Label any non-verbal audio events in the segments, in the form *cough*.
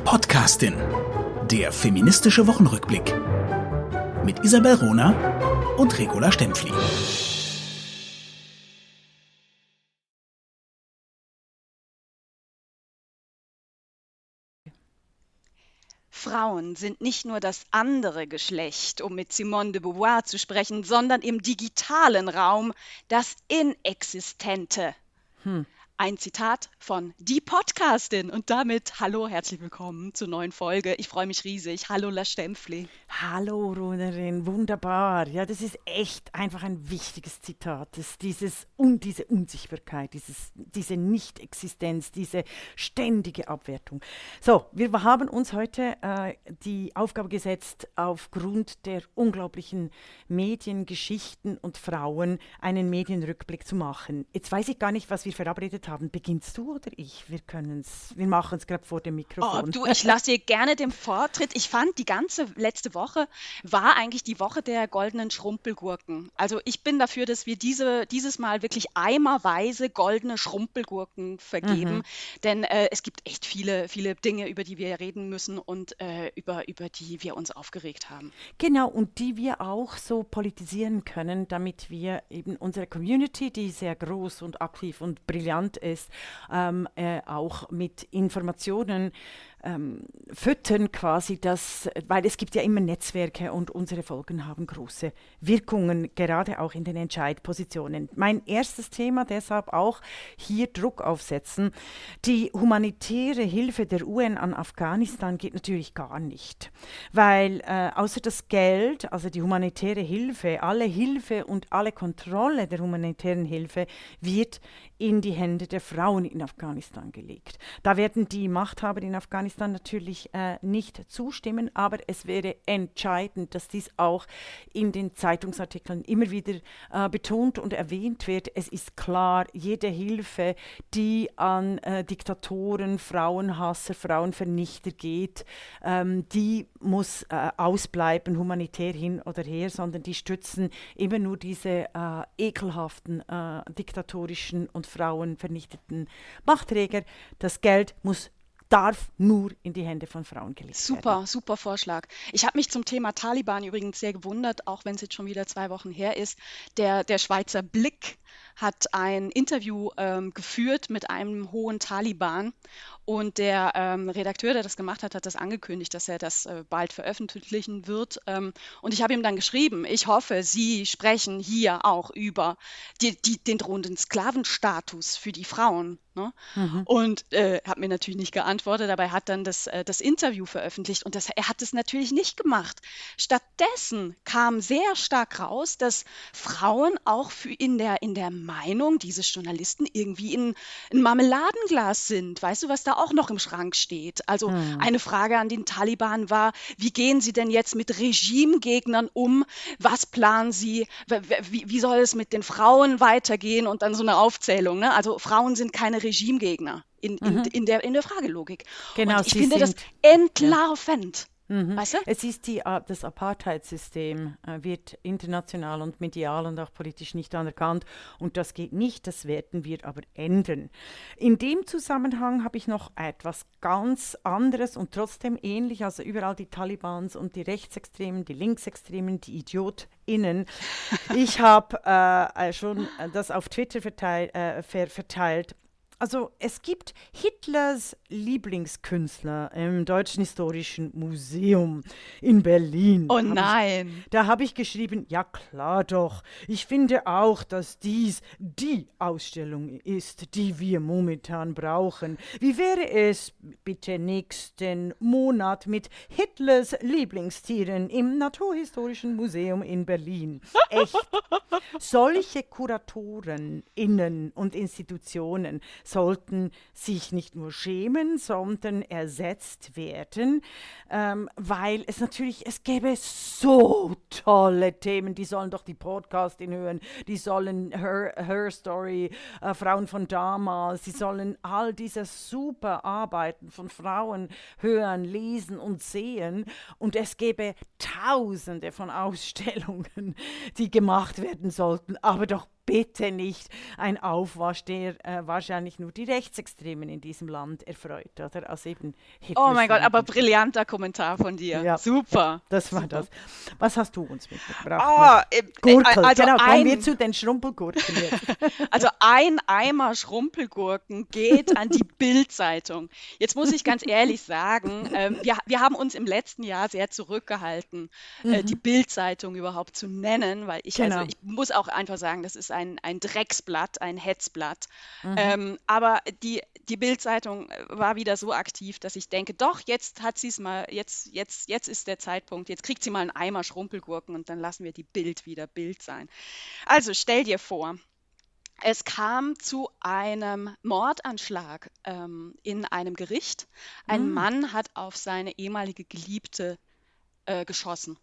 Die Podcastin. Der feministische Wochenrückblick. Mit Isabel Rona und Regula Stempfli. Frauen sind nicht nur das andere Geschlecht, um mit Simone de Beauvoir zu sprechen, sondern im digitalen Raum das Inexistente. Hm. Ein Zitat von Die Podcastin. Und damit hallo, herzlich willkommen zur neuen Folge. Ich freue mich riesig. Hallo, La Stempfli. Hallo, Runerin. Wunderbar. Ja, das ist echt einfach ein wichtiges Zitat. Das, dieses, um, diese Unsichtbarkeit, dieses, diese Nichtexistenz, diese ständige Abwertung. So, wir haben uns heute äh, die Aufgabe gesetzt, aufgrund der unglaublichen Mediengeschichten und Frauen einen Medienrückblick zu machen. Jetzt weiß ich gar nicht, was wir verabredet haben haben. Beginnst du oder ich? Wir können es, wir machen es gerade vor dem Mikrofon. Oh, du, *laughs* ich lasse dir gerne den Vortritt. Ich fand, die ganze letzte Woche war eigentlich die Woche der goldenen Schrumpelgurken. Also ich bin dafür, dass wir diese, dieses Mal wirklich eimerweise goldene Schrumpelgurken vergeben. Mhm. Denn äh, es gibt echt viele, viele Dinge, über die wir reden müssen und äh, über, über die wir uns aufgeregt haben. Genau, und die wir auch so politisieren können, damit wir eben unsere Community, die sehr groß und aktiv und brillant ist, ähm, äh, auch mit Informationen ähm, füttern quasi das, weil es gibt ja immer Netzwerke und unsere Folgen haben große Wirkungen, gerade auch in den Entscheidpositionen. Mein erstes Thema deshalb auch hier Druck aufsetzen. Die humanitäre Hilfe der UN an Afghanistan geht natürlich gar nicht, weil äh, außer das Geld, also die humanitäre Hilfe, alle Hilfe und alle Kontrolle der humanitären Hilfe wird in die Hände der Frauen in Afghanistan gelegt. Da werden die Machthaber in Afghanistan Afghanistan natürlich äh, nicht zustimmen, aber es wäre entscheidend, dass dies auch in den Zeitungsartikeln immer wieder äh, betont und erwähnt wird. Es ist klar, jede Hilfe, die an äh, Diktatoren, Frauenhasser, Frauenvernichter geht, ähm, die muss äh, ausbleiben, humanitär hin oder her, sondern die stützen immer nur diese äh, ekelhaften, äh, diktatorischen und frauenvernichteten Machtträger. Das Geld muss darf nur in die Hände von Frauen gelegt werden. Super, super Vorschlag. Ich habe mich zum Thema Taliban übrigens sehr gewundert, auch wenn es jetzt schon wieder zwei Wochen her ist. Der, der Schweizer Blick hat ein Interview ähm, geführt mit einem hohen Taliban und der ähm, Redakteur, der das gemacht hat, hat das angekündigt, dass er das äh, bald veröffentlichen wird. Ähm, und ich habe ihm dann geschrieben, ich hoffe, Sie sprechen hier auch über die, die, den drohenden Sklavenstatus für die Frauen. Ne? Mhm. Und äh, hat mir natürlich nicht geantwortet, aber er hat dann das, äh, das Interview veröffentlicht und das, er hat es natürlich nicht gemacht. Stattdessen kam sehr stark raus, dass Frauen auch für in, der, in der Meinung dieses Journalisten irgendwie in ein Marmeladenglas sind. Weißt du, was da auch noch im Schrank steht? Also mhm. eine Frage an den Taliban war, wie gehen sie denn jetzt mit Regimegegnern um? Was planen sie? Wie, wie soll es mit den Frauen weitergehen? Und dann so eine Aufzählung. Ne? Also Frauen sind keine Regimegegner in, in, mhm. in, der, in der Fragelogik. Genau, Und ich finde das entlarvend. Mhm. Weißt du? Es ist die, äh, das Apartheid-System äh, wird international und medial und auch politisch nicht anerkannt und das geht nicht, das werden wir aber ändern. In dem Zusammenhang habe ich noch etwas ganz anderes und trotzdem ähnlich, also überall die Talibans und die Rechtsextremen, die Linksextremen, die IdiotInnen. Ich habe äh, schon das auf Twitter verteil, äh, ver verteilt also es gibt Hitlers Lieblingskünstler im Deutschen Historischen Museum in Berlin. Oh nein. Ich, da habe ich geschrieben, ja klar doch. Ich finde auch, dass dies die Ausstellung ist, die wir momentan brauchen. Wie wäre es bitte nächsten Monat mit Hitlers Lieblingstieren im Naturhistorischen Museum in Berlin? Echt. *laughs* Solche Kuratoren, Innen und Institutionen sollten sich nicht nur schämen, sondern ersetzt werden, ähm, weil es natürlich, es gäbe so tolle Themen, die sollen doch die Podcastin hören, die sollen Her, Her Story, äh, Frauen von damals, sie sollen all diese super Arbeiten von Frauen hören, lesen und sehen. Und es gäbe tausende von Ausstellungen, die gemacht werden sollten, aber doch bitte nicht ein Aufwasch, der äh, wahrscheinlich nur die Rechtsextremen in diesem Land erfreut, oder? Also eben oh mein Gott, aber brillanter Kommentar von dir. Ja, Super. Das war Super. das. Was hast du uns mitgebracht? Oh, äh, Gurkel, also genau, kommen wir zu den Schrumpelgurken *laughs* also ein Eimer Schrumpelgurken geht an die *laughs* Bildzeitung. Jetzt muss ich ganz ehrlich sagen, äh, wir, wir haben uns im letzten Jahr sehr zurückgehalten, äh, mhm. die Bildzeitung überhaupt zu nennen, weil ich, also genau. also ich muss auch einfach sagen, das ist ein, ein Drecksblatt, ein Hetzblatt. Mhm. Ähm, aber die, die Bildzeitung war wieder so aktiv, dass ich denke, doch, jetzt hat sie es mal, jetzt, jetzt, jetzt ist der Zeitpunkt, jetzt kriegt sie mal einen Eimer Schrumpelgurken und dann lassen wir die Bild wieder Bild sein. Also stell dir vor, es kam zu einem Mordanschlag ähm, in einem Gericht. Ein mhm. Mann hat auf seine ehemalige Geliebte äh, geschossen.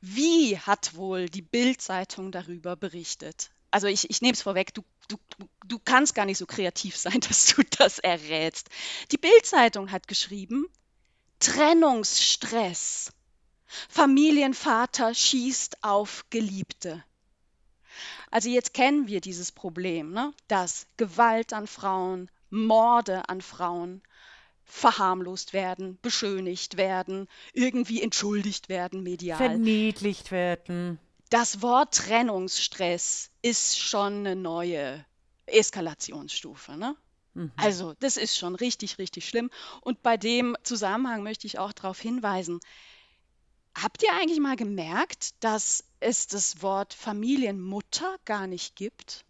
Wie hat wohl die Bild-Zeitung darüber berichtet? Also ich, ich nehme es vorweg, du, du, du kannst gar nicht so kreativ sein, *laughs* dass du das errätst. Die Bild-Zeitung hat geschrieben, Trennungsstress. Familienvater schießt auf Geliebte. Also jetzt kennen wir dieses Problem, ne? dass Gewalt an Frauen, Morde an Frauen verharmlost werden, beschönigt werden, irgendwie entschuldigt werden medial. Verniedlicht werden. Das Wort Trennungsstress ist schon eine neue Eskalationsstufe. Ne? Mhm. Also das ist schon richtig, richtig schlimm. Und bei dem Zusammenhang möchte ich auch darauf hinweisen, Habt ihr eigentlich mal gemerkt, dass es das Wort Familienmutter gar nicht gibt,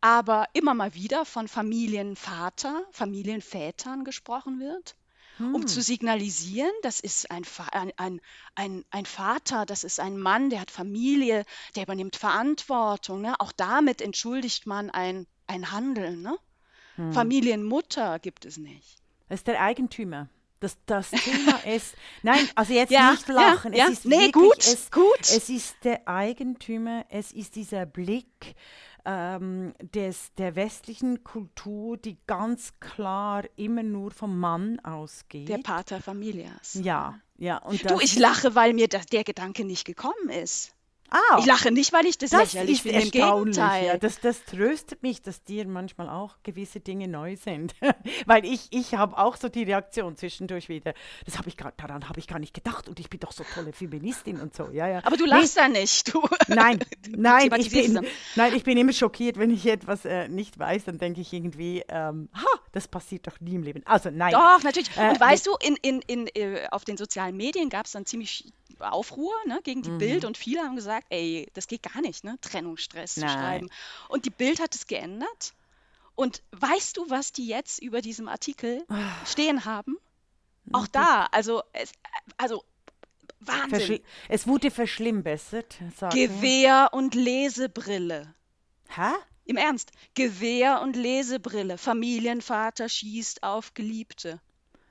aber immer mal wieder von Familienvater, Familienvätern gesprochen wird? Um hm. zu signalisieren, das ist ein, ein, ein, ein, Vater, das ist ein Mann, der hat Familie, der übernimmt Verantwortung. Ne? Auch damit entschuldigt man ein, ein Handeln. Ne? Hm. Familienmutter gibt es nicht. Das ist der Eigentümer. Das, das Thema *laughs* ist, nein, also jetzt ja, nicht lachen. Ja, es ja. ist nee, wirklich, gut, es, gut. Es ist der Eigentümer, es ist dieser Blick ähm, des, der westlichen Kultur, die ganz klar immer nur vom Mann ausgeht. Der Pater Familias. Ja, ja. Und du, ich lache, weil mir das, der Gedanke nicht gekommen ist. Ah, ich lache nicht, weil ich das, das lächerlich finde, im Gegenteil. Ja, das, das tröstet mich, dass dir manchmal auch gewisse Dinge neu sind. *laughs* weil ich, ich habe auch so die Reaktion zwischendurch wieder. Das habe ich gar, daran habe ich gar nicht gedacht und ich bin doch so tolle Feministin und so. Ja, ja. Aber du lachst nee. ja nicht. Du. Nein, *laughs* nein, ich bin, nein, ich bin immer schockiert, wenn ich etwas äh, nicht weiß, dann denke ich irgendwie, ähm, ha, das passiert doch nie im Leben. Also nein. Doch, natürlich. Äh, und weißt du, in, in, in, äh, auf den sozialen Medien gab es dann ziemlich Aufruhr ne, gegen die mhm. Bild und viele haben gesagt, ey, das geht gar nicht, ne, Trennungsstress Nein. zu schreiben. Und die Bild hat es geändert. Und weißt du, was die jetzt über diesem Artikel oh. stehen haben? Auch da, also, es, also Wahnsinn. Verschli es wurde verschlimmbessert. Gewehr und Lesebrille. Hä? Im Ernst. Gewehr und Lesebrille. Familienvater schießt auf Geliebte.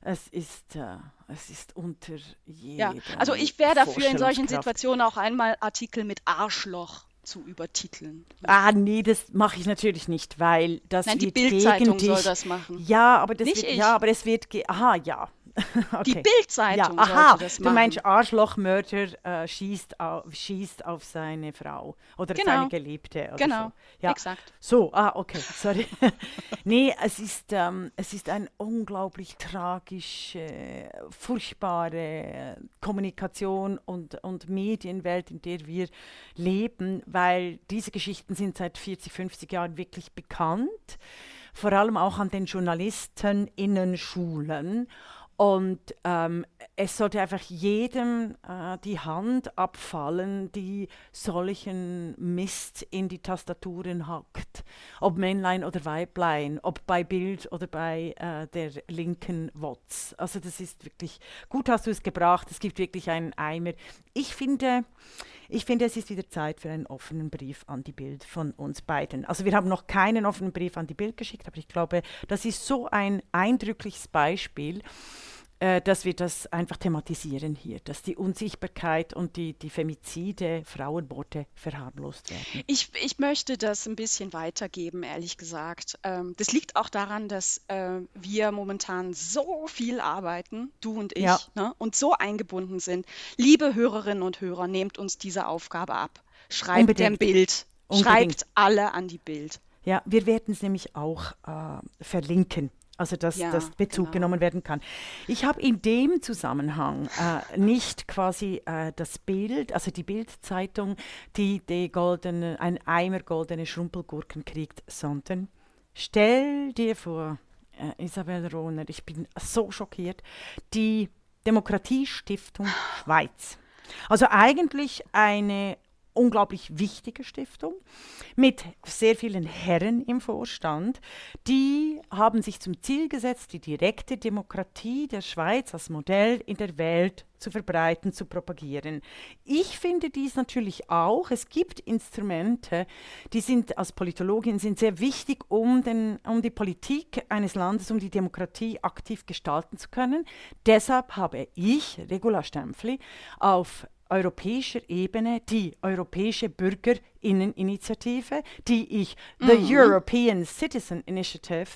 Es ist, äh, es ist unter jedem. Ja, also ich wäre dafür in solchen Situationen auch einmal Artikel mit Arschloch zu übertiteln. Ah, nee, das mache ich natürlich nicht, weil das Nein, die Bildzeitung soll das machen. Ja, aber das nicht wird, ich. ja, aber es wird, aha, ja, *laughs* okay. Die Bildzeitung ja, aha, das machen. Du meinst, Arschlochmörder äh, schießt, auf, schießt auf seine Frau oder genau. seine Geliebte. Oder genau, so. ja. exakt. So, ah, okay, sorry. *laughs* nee, es ist, ähm, es ist eine unglaublich tragische, furchtbare Kommunikation und, und Medienwelt, in der wir leben, weil diese Geschichten sind seit 40, 50 Jahren wirklich bekannt vor allem auch an den JournalistenInnen-Schulen. Und ähm, es sollte einfach jedem äh, die Hand abfallen, die solchen Mist in die Tastaturen hackt. Ob Männlein oder Weiblein, ob bei Bild oder bei äh, der linken WOTS. Also das ist wirklich, gut hast du es gebracht, es gibt wirklich einen Eimer. Ich finde, ich finde, es ist wieder Zeit für einen offenen Brief an die Bild von uns beiden. Also wir haben noch keinen offenen Brief an die Bild geschickt, aber ich glaube, das ist so ein eindrückliches Beispiel, äh, dass wir das einfach thematisieren hier, dass die Unsichtbarkeit und die, die Femizide, Frauenmorde verharmlost werden. Ich, ich möchte das ein bisschen weitergeben, ehrlich gesagt. Ähm, das liegt auch daran, dass äh, wir momentan so viel arbeiten, du und ich, ja. ne, und so eingebunden sind. Liebe Hörerinnen und Hörer, nehmt uns diese Aufgabe ab. Schreibt Unbedingt. ein Bild Schreibt alle an die Bild. Ja, wir werden es nämlich auch äh, verlinken. Also dass ja, das Bezug genau. genommen werden kann. Ich habe in dem Zusammenhang äh, nicht quasi äh, das Bild, also die Bildzeitung, die die goldene, ein Eimer goldene Schrumpelgurken kriegt, sondern stell dir vor, äh, Isabel Rohner, ich bin so schockiert, die Demokratiestiftung Schweiz. Also eigentlich eine unglaublich wichtige Stiftung mit sehr vielen Herren im Vorstand. Die haben sich zum Ziel gesetzt, die direkte Demokratie der Schweiz als Modell in der Welt zu verbreiten, zu propagieren. Ich finde dies natürlich auch. Es gibt Instrumente, die sind als Politologin sind sehr wichtig, um, den, um die Politik eines Landes, um die Demokratie aktiv gestalten zu können. Deshalb habe ich, Regula Stempfli, auf europäischer Ebene die Europäische Bürgerinneninitiative, die ich mhm. The European Citizen Initiative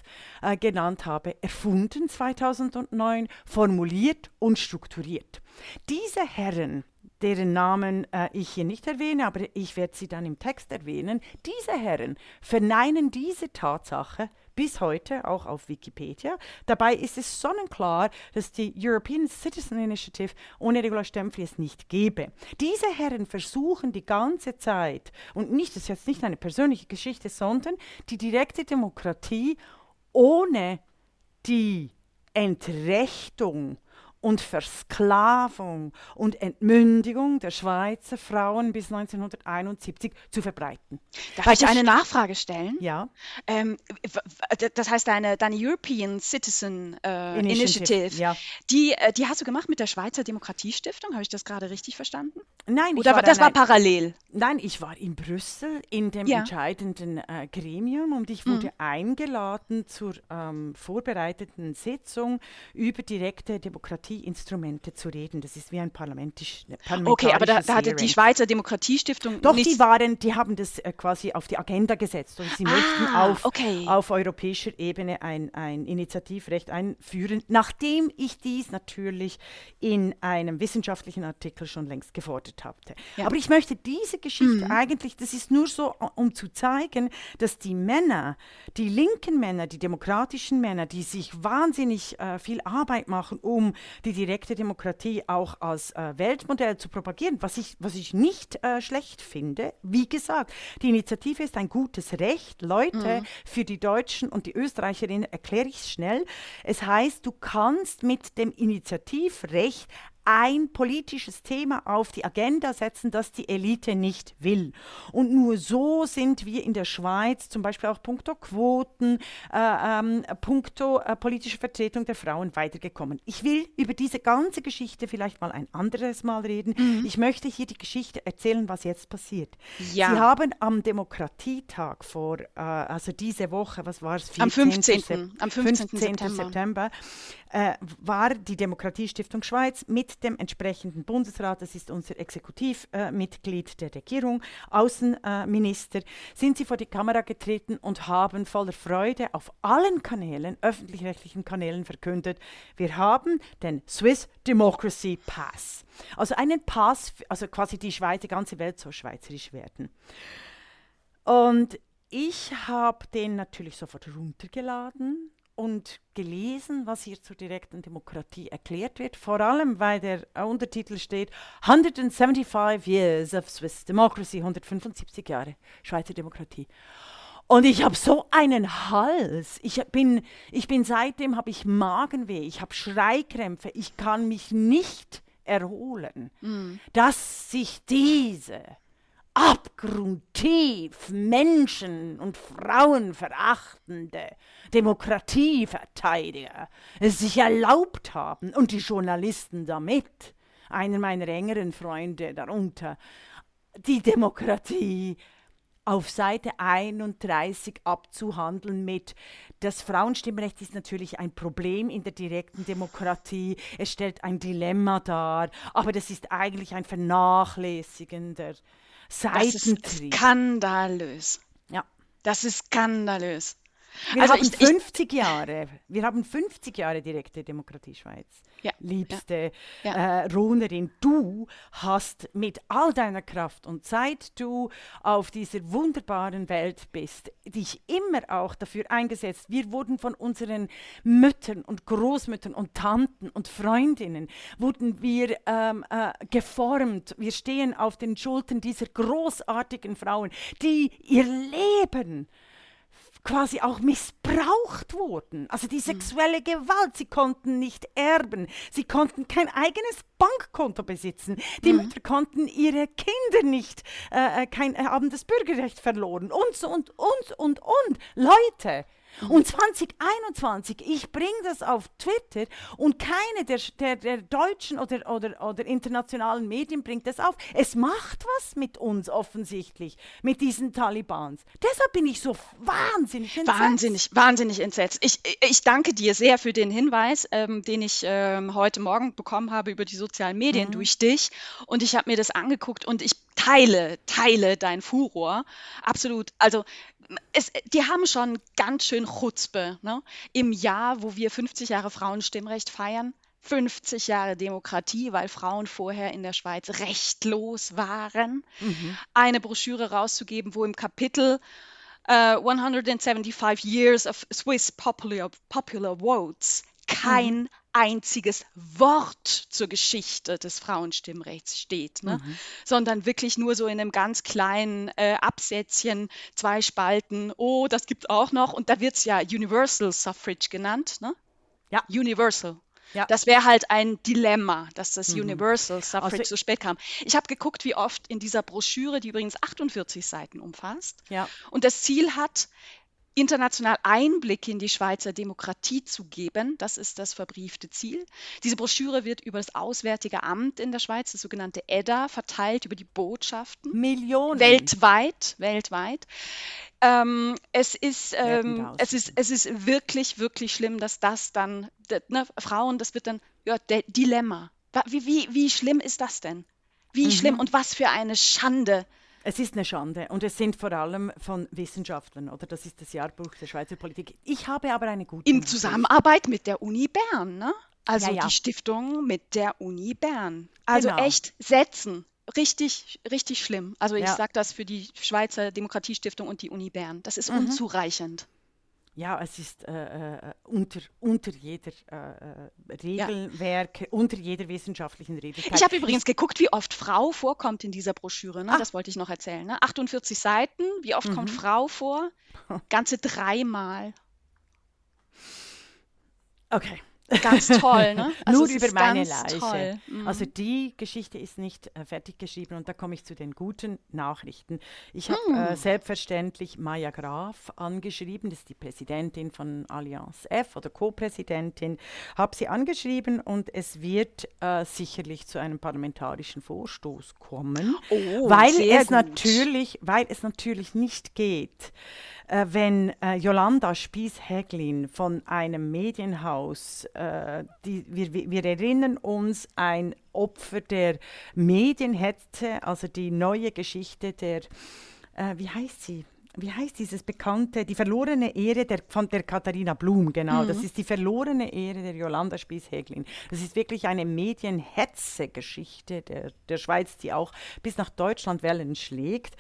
äh, genannt habe, erfunden 2009, formuliert und strukturiert. Diese Herren, deren Namen äh, ich hier nicht erwähne, aber ich werde sie dann im Text erwähnen, diese Herren verneinen diese Tatsache bis heute auch auf Wikipedia. Dabei ist es sonnenklar, dass die European Citizen Initiative ohne Regula Stempfli es nicht gäbe. Diese Herren versuchen die ganze Zeit, und nicht, das ist jetzt nicht eine persönliche Geschichte, sondern die direkte Demokratie ohne die Entrechtung und Versklavung und Entmündigung der Schweizer Frauen bis 1971 zu verbreiten. Darf Weil ich eine Nachfrage stellen? Ja. Ähm, das heißt, deine, deine European Citizen äh, Initiative, Initiative ja. die, äh, die hast du gemacht mit der Schweizer Demokratiestiftung? Habe ich das gerade richtig verstanden? Nein, Oder war, das war parallel? Nein, ich war in Brüssel in dem ja. entscheidenden äh, Gremium und ich wurde mhm. eingeladen zur ähm, vorbereiteten Sitzung über direkte Demokratie Demokratieinstrumente zu reden. Das ist wie ein parlamentisch, Okay, aber da, da hatte die Schweizer Demokratiestiftung Doch, die waren, die haben das äh, quasi auf die Agenda gesetzt und sie ah, möchten auf, okay. auf europäischer Ebene ein, ein Initiativrecht einführen, nachdem ich dies natürlich in einem wissenschaftlichen Artikel schon längst gefordert hatte. Ja. Aber ich möchte diese Geschichte mhm. eigentlich, das ist nur so, um zu zeigen, dass die Männer, die linken Männer, die demokratischen Männer, die sich wahnsinnig äh, viel Arbeit machen, um die direkte Demokratie auch als äh, Weltmodell zu propagieren, was ich, was ich nicht äh, schlecht finde. Wie gesagt, die Initiative ist ein gutes Recht. Leute, mhm. für die Deutschen und die Österreicherinnen erkläre ich es schnell. Es heißt, du kannst mit dem Initiativrecht ein politisches Thema auf die Agenda setzen, das die Elite nicht will. Und nur so sind wir in der Schweiz zum Beispiel auch punkto Quoten, äh, ähm, punkto äh, politische Vertretung der Frauen weitergekommen. Ich will über diese ganze Geschichte vielleicht mal ein anderes Mal reden. Mhm. Ich möchte hier die Geschichte erzählen, was jetzt passiert. Ja. Sie haben am Demokratietag vor, äh, also diese Woche, was war es? Am 15. Sep am 15. 15. September, September äh, war die Demokratiestiftung Schweiz mit dem entsprechenden Bundesrat, das ist unser Exekutivmitglied äh, der Regierung, Außenminister, sind sie vor die Kamera getreten und haben voller Freude auf allen Kanälen, öffentlich-rechtlichen Kanälen verkündet, wir haben den Swiss Democracy Pass. Also einen Pass, also quasi die Schweiz, die ganze Welt soll schweizerisch werden. Und ich habe den natürlich sofort runtergeladen und gelesen, was hier zur direkten Demokratie erklärt wird, vor allem weil der Untertitel steht 175 Years of Swiss Democracy, 175 Jahre Schweizer Demokratie. Und ich habe so einen Hals. Ich bin, ich bin seitdem habe ich Magenweh, ich habe Schreikrämpfe, ich kann mich nicht erholen, mm. dass sich diese abgrundtief Menschen- und Frauenverachtende Demokratieverteidiger es sich erlaubt haben und die Journalisten damit, einer meiner engeren Freunde darunter, die Demokratie auf Seite 31 abzuhandeln mit, das Frauenstimmrecht ist natürlich ein Problem in der direkten Demokratie, es stellt ein Dilemma dar, aber das ist eigentlich ein vernachlässigender Seitentrieb. Das ist skandalös. Ja. Das ist skandalös. Wir also haben ich, 50 ich, Jahre, wir haben 50 Jahre direkte Demokratie Schweiz. Ja, Liebste ja, ja. Äh, Ronerin, du hast mit all deiner Kraft und seit du auf dieser wunderbaren Welt bist, dich immer auch dafür eingesetzt. Wir wurden von unseren Müttern und Großmüttern und Tanten und Freundinnen, wurden wir ähm, äh, geformt. Wir stehen auf den Schultern dieser großartigen Frauen, die ihr Leben quasi auch missbraucht wurden. Also die mhm. sexuelle Gewalt, sie konnten nicht erben, sie konnten kein eigenes Bankkonto besitzen, die mhm. Mütter konnten ihre Kinder nicht, äh, äh kein, äh, haben das Bürgerrecht verloren und so und und und und. Leute, und 2021, ich bringe das auf Twitter und keine der, der, der deutschen oder, oder, oder internationalen Medien bringt das auf. Es macht was mit uns offensichtlich, mit diesen Talibans. Deshalb bin ich so wahnsinnig entsetzt. Wahnsinnig, wahnsinnig entsetzt. Ich, ich danke dir sehr für den Hinweis, ähm, den ich ähm, heute Morgen bekommen habe über die sozialen Medien mhm. durch dich. Und ich habe mir das angeguckt und ich teile, teile dein Furor. Absolut. Also es, die haben schon ganz schön Chutzpe. Ne? Im Jahr, wo wir 50 Jahre Frauenstimmrecht feiern, 50 Jahre Demokratie, weil Frauen vorher in der Schweiz rechtlos waren, mhm. eine Broschüre rauszugeben, wo im Kapitel uh, äh, 175 Years of Swiss Popular, popular Votes kein mhm einziges Wort zur Geschichte des Frauenstimmrechts steht, ne? Mhm. sondern wirklich nur so in einem ganz kleinen äh, Absätzchen, zwei Spalten, oh, das gibt es auch noch und da wird es ja Universal Suffrage genannt. Ne? Ja. Universal. Ja. Das wäre halt ein Dilemma, dass das mhm. Universal Suffrage also, so spät kam. Ich habe geguckt, wie oft in dieser Broschüre, die übrigens 48 Seiten umfasst, ja. und das Ziel hat, international Einblick in die Schweizer Demokratie zu geben. Das ist das verbriefte Ziel. Diese Broschüre wird über das Auswärtige Amt in der Schweiz, das sogenannte EDA, verteilt über die Botschaften. Millionen. Weltweit, weltweit. Ähm, es, ist, ähm, es, ist, es ist wirklich, wirklich schlimm, dass das dann, ne, Frauen, das wird dann, ja, Dilemma. Wie, wie, wie schlimm ist das denn? Wie mhm. schlimm und was für eine Schande es ist eine Schande und es sind vor allem von Wissenschaftlern, oder? Das ist das Jahrbuch der Schweizer Politik. Ich habe aber eine gute. In Zusammenarbeit mit der Uni Bern, ne? Also ja, ja. die Stiftung mit der Uni Bern. Also genau. echt setzen. Richtig, richtig schlimm. Also ich ja. sage das für die Schweizer Demokratiestiftung und die Uni Bern. Das ist mhm. unzureichend ja, es ist äh, äh, unter, unter jeder äh, äh Regelwerk, ja. unter jeder wissenschaftlichen Regelwerk. Ich habe übrigens geguckt, wie oft Frau vorkommt in dieser Broschüre. Ne? Ah. Das wollte ich noch erzählen. Ne? 48 Seiten, wie oft mhm. kommt Frau vor? *laughs* Ganze dreimal. Okay. Ganz toll, ne? *laughs* Also Nur über meine Leiche. Mhm. Also die Geschichte ist nicht äh, fertig geschrieben und da komme ich zu den guten Nachrichten. Ich habe mhm. äh, selbstverständlich Maya Graf angeschrieben, das ist die Präsidentin von Allianz F oder Co-Präsidentin, habe sie angeschrieben und es wird äh, sicherlich zu einem parlamentarischen Vorstoß kommen, oh, weil es gut. natürlich, weil es natürlich nicht geht äh, wenn äh, Jolanda Spies-Häglin von einem Medienhaus, äh, die, wir, wir erinnern uns, ein Opfer der Medienhetze, also die neue Geschichte der, äh, wie heißt sie? Wie heißt dieses bekannte, die verlorene Ehre der, von der Katharina Blum, genau. Mhm. Das ist die verlorene Ehre der Jolanda Spies-Häglin. Das ist wirklich eine Medienhetze-Geschichte der, der Schweiz, die auch bis nach Deutschland Wellen schlägt,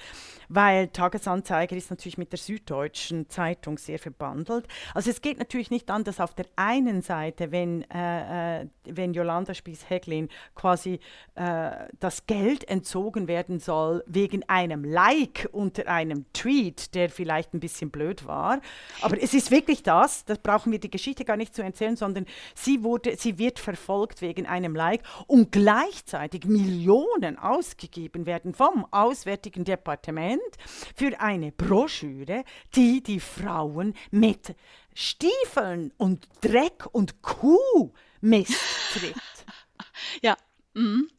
weil Tagesanzeiger ist natürlich mit der Süddeutschen Zeitung sehr verbandelt. Also es geht natürlich nicht an, dass auf der einen Seite, wenn, äh, äh wenn Jolanda Spies-Häglin quasi äh, das Geld entzogen werden soll wegen einem Like unter einem Tweet, der vielleicht ein bisschen blöd war. Aber es ist wirklich das, das brauchen wir die Geschichte gar nicht zu erzählen, sondern sie, wurde, sie wird verfolgt wegen einem Like und gleichzeitig Millionen ausgegeben werden vom Auswärtigen Departement für eine Broschüre, die die Frauen mit Stiefeln und Dreck und Kuh misstritt. *laughs* Ja. Mhm.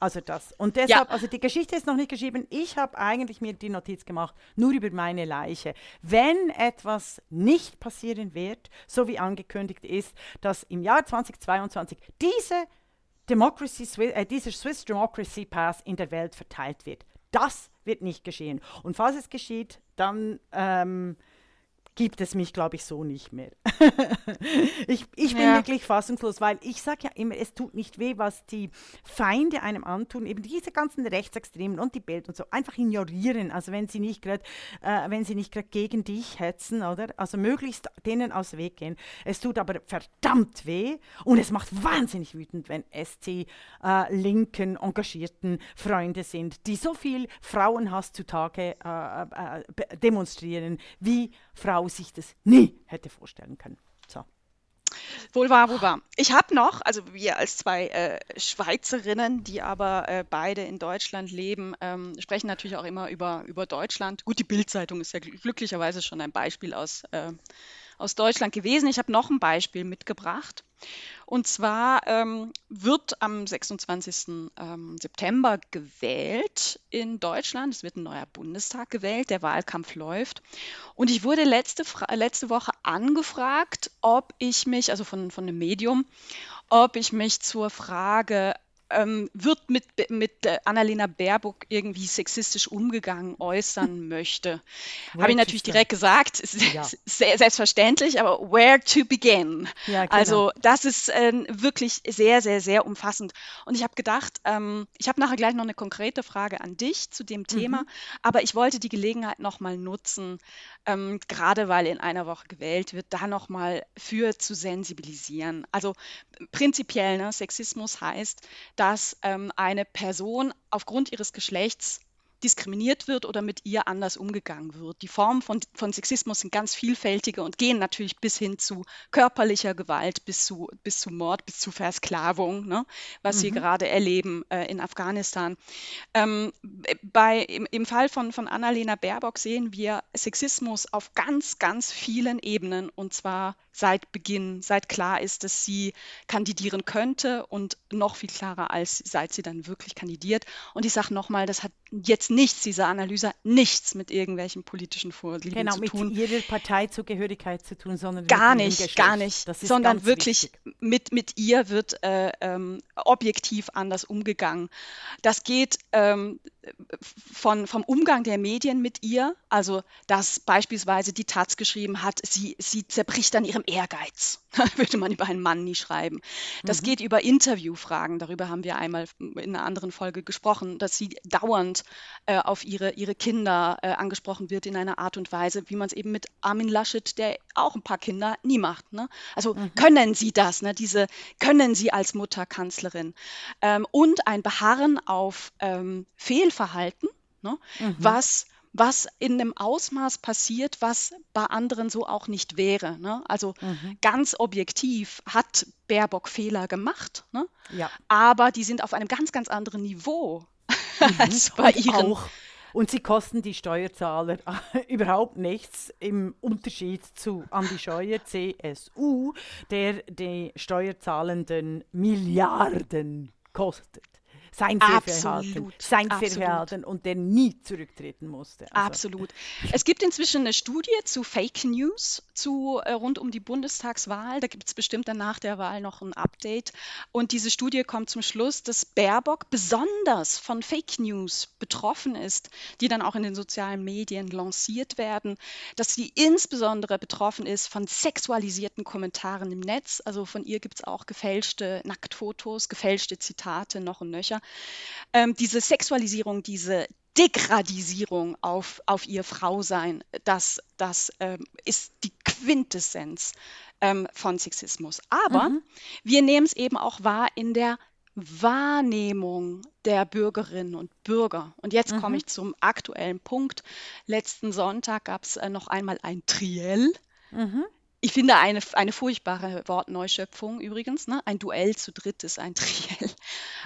Also das. Und deshalb, ja. also die Geschichte ist noch nicht geschrieben. Ich habe eigentlich mir die Notiz gemacht, nur über meine Leiche. Wenn etwas nicht passieren wird, so wie angekündigt ist, dass im Jahr 2022 diese Democracy, äh, dieser Swiss Democracy Pass in der Welt verteilt wird. Das wird nicht geschehen. Und falls es geschieht, dann ähm, gibt es mich, glaube ich, so nicht mehr. *laughs* ich, ich bin Ja. wirklich fassungslos, weil ich sage ja immer, es tut nicht weh, was die Feinde einem antun, eben diese ganzen Rechtsextremen und die Bild und so, einfach ignorieren. Also wenn sie nicht gerade, äh, wenn sie nicht gerade gegen dich hetzen, oder? Also möglichst denen aus dem Weg gehen. Es tut aber verdammt weh und es macht wahnsinnig wütend, wenn es die äh, linken, engagierten Freunde sind, die so viel Frauenhass zutage äh, äh, be- demonstrieren, wie Sich das nie hätte vorstellen können. So. Wohl wahr, wohl wahr. Ich habe noch, also wir als zwei äh, Schweizerinnen, die aber äh, beide in Deutschland leben, ähm, sprechen natürlich auch immer über, über Deutschland. Gut, die Bild-Zeitung ist ja gl- glücklicherweise schon ein Beispiel aus, äh, aus Deutschland gewesen. Ich habe noch ein Beispiel mitgebracht. Und zwar ähm, wird am 26. Ähm, September gewählt in Deutschland. Es wird ein neuer Bundestag gewählt. Der Wahlkampf läuft. Und ich wurde letzte, Fra letzte Woche angefragt, ob ich mich, also von, von einem Medium, ob ich mich zur Frage, ähm, wird mit, mit äh, Annalena Baerbock irgendwie sexistisch umgegangen äußern *laughs* möchte. Habe ich natürlich direkt gesagt, *laughs* Ja. selbstverständlich, aber where to begin? Ja, genau. Also das ist ähm, wirklich sehr, sehr, sehr umfassend. Und ich habe gedacht, ähm, ich habe nachher gleich noch eine konkrete Frage an dich zu dem Thema, aber ich wollte die Gelegenheit nochmal nutzen, ähm, gerade weil in einer Woche gewählt wird, da nochmal für zu sensibilisieren. Also prinzipiell, ne, Sexismus heißt, dass ähm, eine Person aufgrund ihres Geschlechts diskriminiert wird oder mit ihr anders umgegangen wird. Die Formen von, von Sexismus sind ganz vielfältige und gehen natürlich bis hin zu körperlicher Gewalt, bis zu, bis zu Mord, bis zu Versklavung, ne, was wir gerade erleben äh, in Afghanistan. Ähm, bei, im, Im Fall von, von Annalena Baerbock sehen wir Sexismus auf ganz, ganz vielen Ebenen und zwar seit Beginn, seit klar ist, dass sie kandidieren könnte und noch viel klarer als seit sie dann wirklich kandidiert. Und ich sage nochmal, das hat jetzt nichts, diese Analyse, nichts mit irgendwelchen politischen Vorlieben Genau, zu mit tun. ihrer Parteizugehörigkeit zu tun, sondern Gar mit nicht, gar nicht, sondern wirklich wichtig. mit, mit ihr wird äh, ähm, objektiv anders umgegangen. Das geht ähm, von, vom Umgang der Medien mit ihr, also dass beispielsweise die Taz geschrieben hat, sie, sie zerbricht an ihrem Ehrgeiz. *laughs* Würde man über einen Mann nie schreiben. Das geht über Interviewfragen, darüber haben wir einmal in einer anderen Folge gesprochen, dass sie dauernd äh, auf ihre, ihre Kinder äh, angesprochen wird in einer Art und Weise, wie man es eben mit Armin Laschet, der auch ein paar Kinder nie macht. Ne? Also können Sie das, ne? diese können Sie als Mutter Kanzlerin ähm, und ein Beharren auf ähm, Fehlverhalten, ne? was was in einem Ausmaß passiert, was bei anderen so auch nicht wäre. Ne? Also ganz objektiv hat Baerbock Fehler gemacht, ne? Ja. aber die sind auf einem ganz, ganz anderen Niveau *laughs* als bei Und ihren. auch. Und sie kosten die Steuerzahler *laughs* überhaupt nichts im Unterschied zu Andi Scheuer, CSU, der die Steuerzahlenden Milliarden kostet. Sein Fehlverhalten, sein. Fehlverhalten und der nie zurücktreten musste. Also, Absolut. Es gibt inzwischen eine Studie zu Fake News zu, äh, rund um die Bundestagswahl. Da gibt es bestimmt dann nach der Wahl noch ein Update. Und diese Studie kommt zum Schluss, dass Baerbock besonders von Fake News betroffen ist, die dann auch in den sozialen Medien lanciert werden, dass sie insbesondere betroffen ist von sexualisierten Kommentaren im Netz. Also von ihr gibt es auch gefälschte Nacktfotos, gefälschte Zitate noch und nöcher. Ähm, diese Sexualisierung, diese Degradisierung auf, auf ihr Frausein, das, das ähm, ist die Quintessenz ähm, von Sexismus. Aber wir nehmen es eben auch wahr in der Wahrnehmung der Bürgerinnen und Bürger. Und jetzt komme ich zum aktuellen Punkt. Letzten Sonntag gab es äh, noch einmal ein Triell. Ich finde eine, eine furchtbare Wortneuschöpfung übrigens. Ne? Ein Duell zu dritt ist ein *laughs* Triell.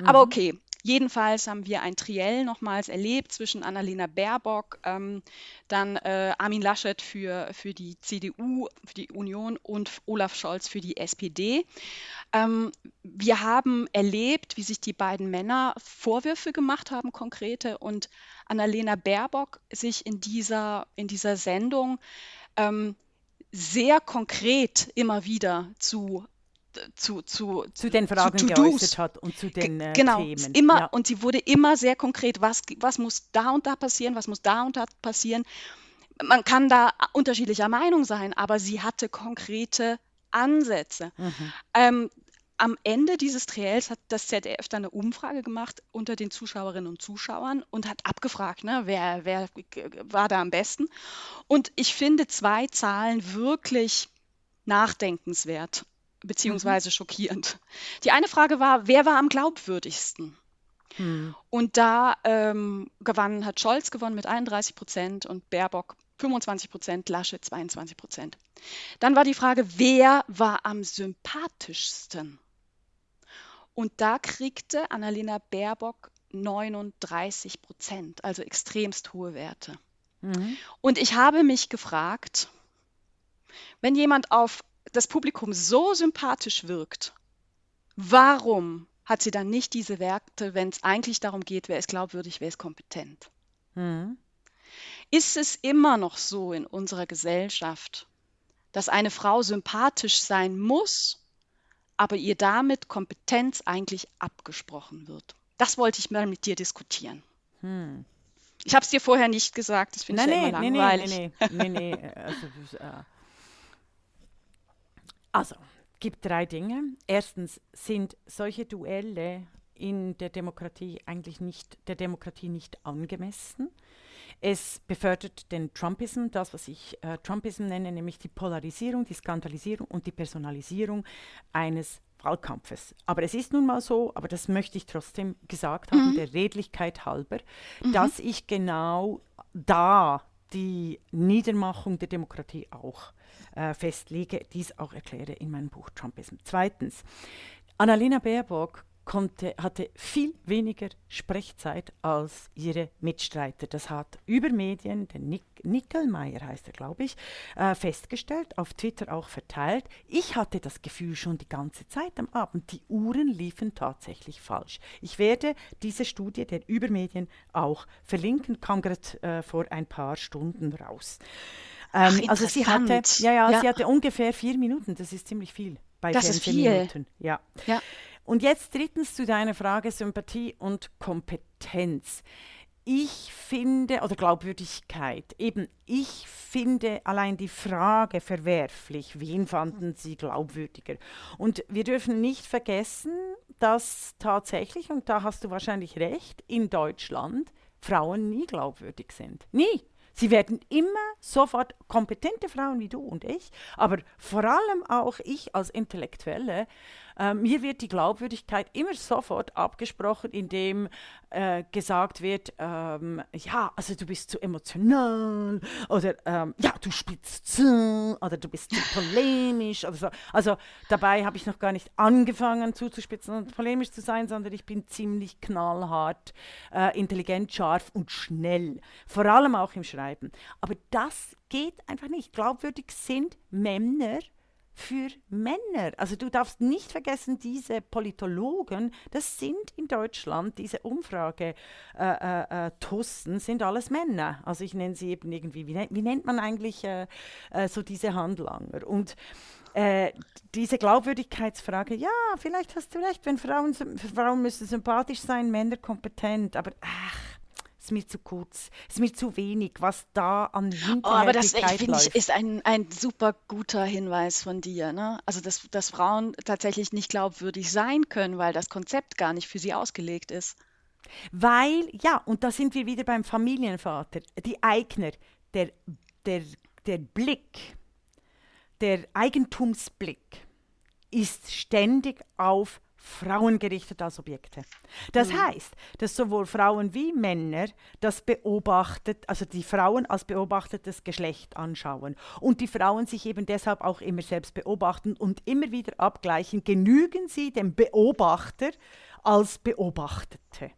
Aber okay, jedenfalls haben wir ein Triell nochmals erlebt zwischen Annalena Baerbock, ähm, dann äh, Armin Laschet für, für die CDU, für die Union und Olaf Scholz für die SPD. Ähm, wir haben erlebt, wie sich die beiden Männer Vorwürfe gemacht haben, konkrete, und Annalena Baerbock sich in dieser, in dieser Sendung ähm, sehr konkret immer wieder zu zu, zu, zu den Fragen zu geäußert hat und zu den äh, genau, Themen. immer ja. und sie wurde immer sehr konkret, was, was muss da und da passieren, was muss da und da passieren. man kann da unterschiedlicher Meinung sein, aber sie hatte konkrete Ansätze. Mhm. Ähm, am Ende dieses Triels hat das ZDF dann eine Umfrage gemacht unter den Zuschauerinnen und Zuschauern und hat abgefragt, ne, wer, wer war da am besten. Und ich finde zwei Zahlen wirklich nachdenkenswert beziehungsweise mhm. schockierend. Die eine Frage war, wer war am glaubwürdigsten? Mhm. Und da ähm, gewann, hat Scholz gewonnen mit 31 Prozent und Baerbock 25 Prozent, Laschet 22 Prozent. Dann war die Frage, wer war am sympathischsten? Und da kriegte Annalena Baerbock 39 Prozent, also extremst hohe Werte. Mhm. Und ich habe mich gefragt, wenn jemand auf das Publikum so sympathisch wirkt, warum hat sie dann nicht diese Werte, wenn es eigentlich darum geht, wer ist glaubwürdig, wer ist kompetent? Mhm. Ist es immer noch so in unserer Gesellschaft, dass eine Frau sympathisch sein muss, aber ihr damit Kompetenz eigentlich abgesprochen wird? Das wollte ich mal mit dir diskutieren. Hm. Ich habe es dir vorher nicht gesagt, das finde ich nee, ja immer langweilig. Nee, nee, nee, nee, also, äh, also, gibt drei Dinge. Erstens sind solche Duelle in der Demokratie eigentlich nicht der Demokratie nicht angemessen. Es befördert den Trumpism, das, was ich äh, Trumpism nenne, nämlich die Polarisierung, die Skandalisierung und die Personalisierung eines Wahlkampfes. Aber es ist nun mal so, aber das möchte ich trotzdem gesagt haben, mhm. der Redlichkeit halber, mhm. dass ich genau da die Niedermachung der Demokratie auch äh, festlege, dies auch erkläre in meinem Buch Trumpism. Zweitens, Annalena Baerbock konnte, hatte viel weniger Sprechzeit als ihre Mitstreiter. Das hat über Medien, der Nick, Nickelmeier heißt er, glaube ich, äh, festgestellt, auf Twitter auch verteilt. Ich hatte das Gefühl schon die ganze Zeit am Abend, die Uhren liefen tatsächlich falsch. Ich werde diese Studie der Übermedien auch verlinken, kam gerade äh, vor ein paar Stunden raus. Ähm, Ach, also sie hatte, ja, ja, ja, sie hatte ungefähr vier Minuten, das ist ziemlich viel bei das ist viel. Minuten. Ja. ja. Und jetzt drittens zu deiner Frage Sympathie und Kompetenz. Ich finde, oder Glaubwürdigkeit, eben, ich finde allein die Frage verwerflich, wen fanden Sie glaubwürdiger? Und wir dürfen nicht vergessen, dass tatsächlich, und da hast du wahrscheinlich recht, in Deutschland Frauen nie glaubwürdig sind. Nie. Sie werden immer sofort kompetente Frauen wie du und ich, aber vor allem auch ich als Intellektuelle. Äh, mir wird die Glaubwürdigkeit immer sofort abgesprochen, indem äh, gesagt wird, ähm, ja, also du bist zu emotional oder ähm, ja, du spitzt zu oder du bist zu polemisch oder so. Also dabei habe ich noch gar nicht angefangen zuzuspitzen und polemisch zu sein, sondern ich bin ziemlich knallhart, äh, intelligent, scharf und schnell. Vor allem auch im Schreiben. Aber das geht einfach nicht. Glaubwürdig sind Männer, für Männer. Also du darfst nicht vergessen, diese Politologen, das sind in Deutschland, diese Umfrage äh, äh, Tussen, sind alles Männer. Also ich nenne sie eben irgendwie, wie, wie nennt man eigentlich äh, äh so diese Handlanger? Und äh, diese Glaubwürdigkeitsfrage, ja, vielleicht hast du recht, wenn Frauen, Frauen müssen sympathisch sein, Männer kompetent, aber ach, ist mir zu kurz, ist mir zu wenig, was da an Hinterhältigkeit oh, aber das finde ich ist ein, ein super guter Hinweis von dir, ne? Also dass, dass Frauen tatsächlich nicht glaubwürdig sein können, weil das Konzept gar nicht für sie ausgelegt ist. Weil, ja, und da sind wir wieder beim Familienvater, die Eigner, der, der, der Blick, der Eigentumsblick ist ständig auf Frauen gerichtet als Objekte. Das mhm. heißt, dass sowohl Frauen wie Männer das beobachtet, also die Frauen als beobachtetes Geschlecht anschauen und die Frauen sich eben deshalb auch immer selbst beobachten und immer wieder abgleichen, genügen sie dem Beobachter als Beobachtete.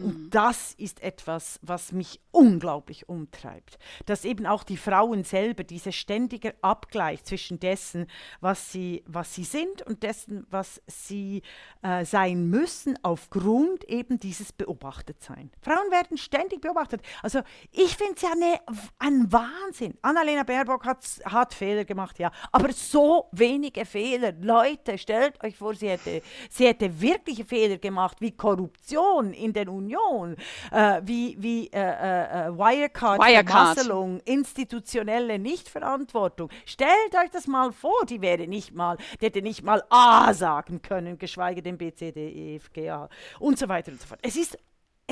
Und mhm. das ist etwas, was mich unglaublich umtreibt. Dass eben auch die Frauen selber dieser ständige Abgleich zwischen dessen, was sie, was sie sind und dessen, was sie äh, sein müssen, aufgrund eben dieses Beobachtetsein. Frauen werden ständig beobachtet. Also ich finde es ja ne, ein Wahnsinn. Annalena Baerbock hat, hat Fehler gemacht, ja, aber so wenige Fehler. Leute, stellt euch vor, sie hätte, sie hätte wirkliche Fehler gemacht, wie Korruption in den Unionen Union, äh, wie, wie äh, äh, äh Wirecard, Wirecard. Vermasselung, institutionelle Nichtverantwortung. Stellt euch das mal vor, die wäre nicht mal, die hätte nicht mal A sagen können, geschweige denn B, C, D, E, F, G, A und so weiter und so fort. Es ist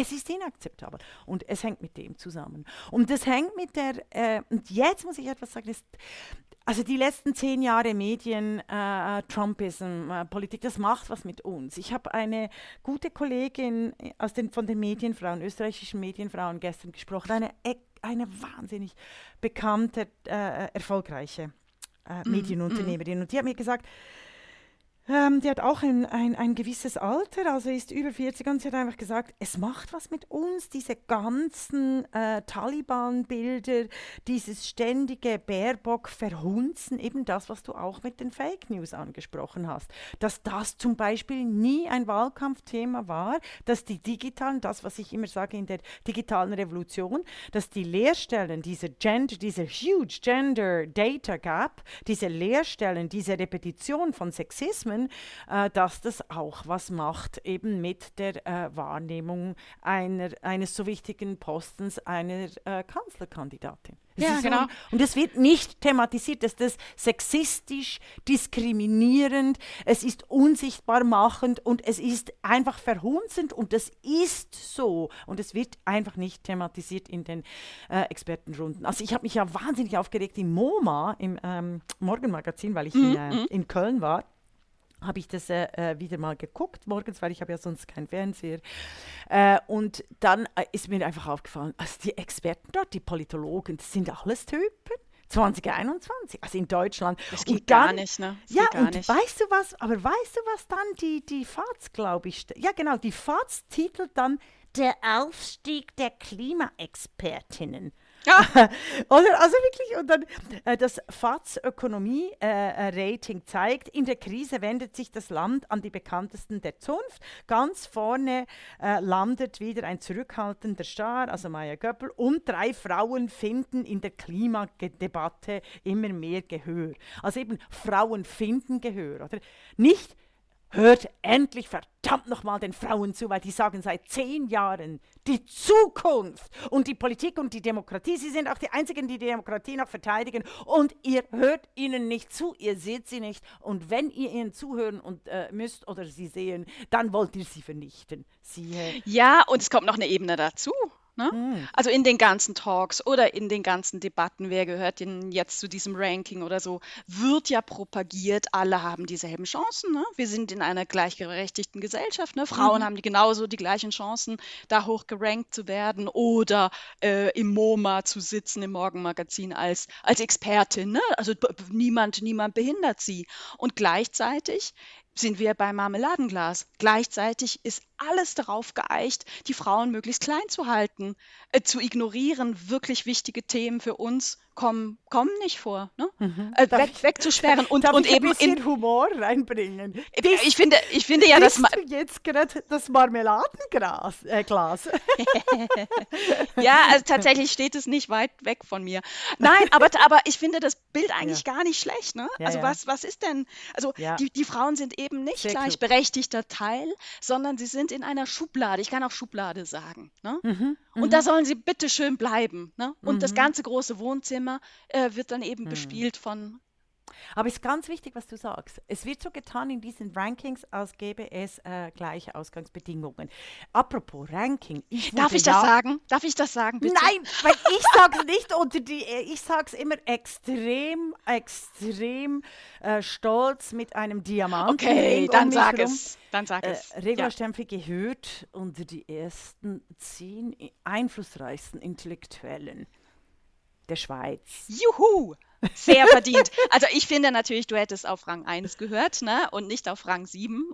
es ist inakzeptabel und es hängt mit dem zusammen. Und das hängt mit der, äh, und jetzt muss ich etwas sagen, ist, also die letzten zehn Jahre Medien, äh, Trumpism, äh, Politik, das macht was mit uns. Ich habe eine gute Kollegin aus den, von den Medienfrauen, österreichischen Medienfrauen gestern gesprochen, eine, eine wahnsinnig bekannte, äh, erfolgreiche äh, mhm, Medienunternehmerin. Mm. Und die hat mir gesagt, ähm, die hat auch ein, ein, ein gewisses Alter, also ist über 40 und sie hat einfach gesagt, es macht was mit uns, diese ganzen äh, Taliban-Bilder, dieses ständige Baerbock-Verhunzen, eben das, was du auch mit den Fake News angesprochen hast. Dass das zum Beispiel nie ein Wahlkampfthema war, dass die digitalen, das, was ich immer sage in der digitalen Revolution, dass die Lehrstellen, diese Gender, diese huge Gender Data Gap, diese Lehrstellen, diese Repetition von Sexismen, Themen, äh, dass das auch was macht eben mit der äh, Wahrnehmung einer, eines so wichtigen Postens einer äh, Kanzlerkandidatin. ja, genau. So, und es wird nicht thematisiert, dass das sexistisch, diskriminierend, es ist unsichtbar machend und es ist einfach verhunzend und das ist so. Und es wird einfach nicht thematisiert in den äh, Expertenrunden. Also ich habe mich ja wahnsinnig aufgeregt im MoMA, im ähm, Morgenmagazin, weil ich mhm. in, äh, mhm. in Köln war habe ich das äh, äh, wieder mal geguckt morgens, weil ich habe ja sonst keinen Fernseher. Äh, und dann äh, ist mir einfach aufgefallen, also die Experten dort, die Politologen, das sind alles Typen. 2021, also in Deutschland. Das geht und dann, gar nicht, ne? Das ja, und nicht. weißt du was, aber weißt du, was dann die, die FAZ, glaube ich, ja genau, die FAZ titelt dann Der Aufstieg der Klimaexpertinnen. Ja. *laughs* Oder, also wirklich, und dann äh, das FATS-Ökonomie-Rating äh, äh zeigt, in der Krise wendet sich das Land an die bekanntesten der Zunft. Ganz vorne äh, landet wieder ein zurückhaltender Star, also Maya Göppel, und drei Frauen finden in der Klimadebatte immer mehr Gehör. Also eben Frauen finden Gehör, oder? Nicht Hört endlich verdammt nochmal den Frauen zu, weil die sagen seit zehn Jahren die Zukunft und die Politik und die Demokratie. Sie sind auch die Einzigen, die die Demokratie noch verteidigen und ihr hört ihnen nicht zu, ihr seht sie nicht und wenn ihr ihnen zuhören und, äh, müsst oder sie sehen, dann wollt ihr sie vernichten. Sie, äh, ja, und es kommt noch eine Ebene dazu. Ne? Mhm. Also in den ganzen Talks oder in den ganzen Debatten, wer gehört denn jetzt zu diesem Ranking oder so, wird ja propagiert, alle haben dieselben Chancen. Ne? Wir sind in einer gleichberechtigten Gesellschaft. Ne? Frauen mhm. haben die genauso die gleichen Chancen, da hoch gerankt zu werden oder äh, im MoMA zu sitzen, im Morgenmagazin als, als Expertin. Ne? Also niemand, niemand behindert sie. Und gleichzeitig sind wir beim Marmeladenglas. Gleichzeitig ist alles darauf geeicht, die Frauen möglichst klein zu halten, äh, zu ignorieren. Wirklich wichtige Themen für uns kommen, kommen nicht vor. Ne? Mhm. Äh, weg, ich, wegzusperren und, darf und ich eben ein bisschen in, Humor reinbringen. Dies, ich finde, ich finde ja, dass man jetzt gerade das Marmeladenglas. Äh, Glas. *laughs* ja, also tatsächlich steht es nicht weit weg von mir. Nein, aber, aber ich finde das Bild eigentlich ja. gar nicht schlecht. Ne? Ja, also ja. was, was ist denn? Also die, die Frauen sind eben nicht Sehr gleichberechtigter Teil, sondern sie sind sind in einer Schublade. Ich kann auch Schublade sagen. Ne? Mhm, und mhm. da sollen sie bitte schön bleiben. Ne? Und mhm. das ganze große Wohnzimmer äh, wird dann eben mhm. bespielt von aber es ist ganz wichtig, was du sagst. Es wird so getan in diesen Rankings, als gäbe es äh, gleiche Ausgangsbedingungen. Apropos Ranking. Ich Darf ich das sagen? Darf ich das sagen, bitte? Nein, weil ich sage es nicht unter die, äh, ich sage es immer extrem, extrem äh, stolz mit einem Diamant. Okay, dann sag es. Dann sag äh, es. Regula ja. gehört unter die ersten zehn einflussreichsten Intellektuellen der Schweiz. Juhu! Sehr verdient. Also ich finde natürlich, du hättest auf Rang 1 gehört, ne? Und nicht auf Rang 7.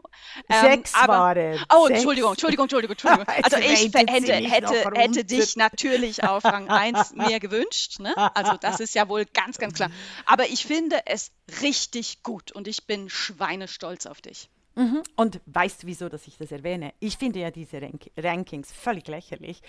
Ähm, Sechs aber, war denn. Oh, Sechs. Entschuldigung, Entschuldigung, Entschuldigung, Entschuldigung. *laughs* Also ich hätte, hätte, hätte dich natürlich auf Rang 1 *laughs* mehr gewünscht, ne? Also das ist ja wohl ganz, ganz klar. Aber ich finde es richtig gut und ich bin schweinestolz auf dich. Mhm. Und weißt du, wieso, dass ich das erwähne? Ich finde ja diese Rank Rankings völlig lächerlich.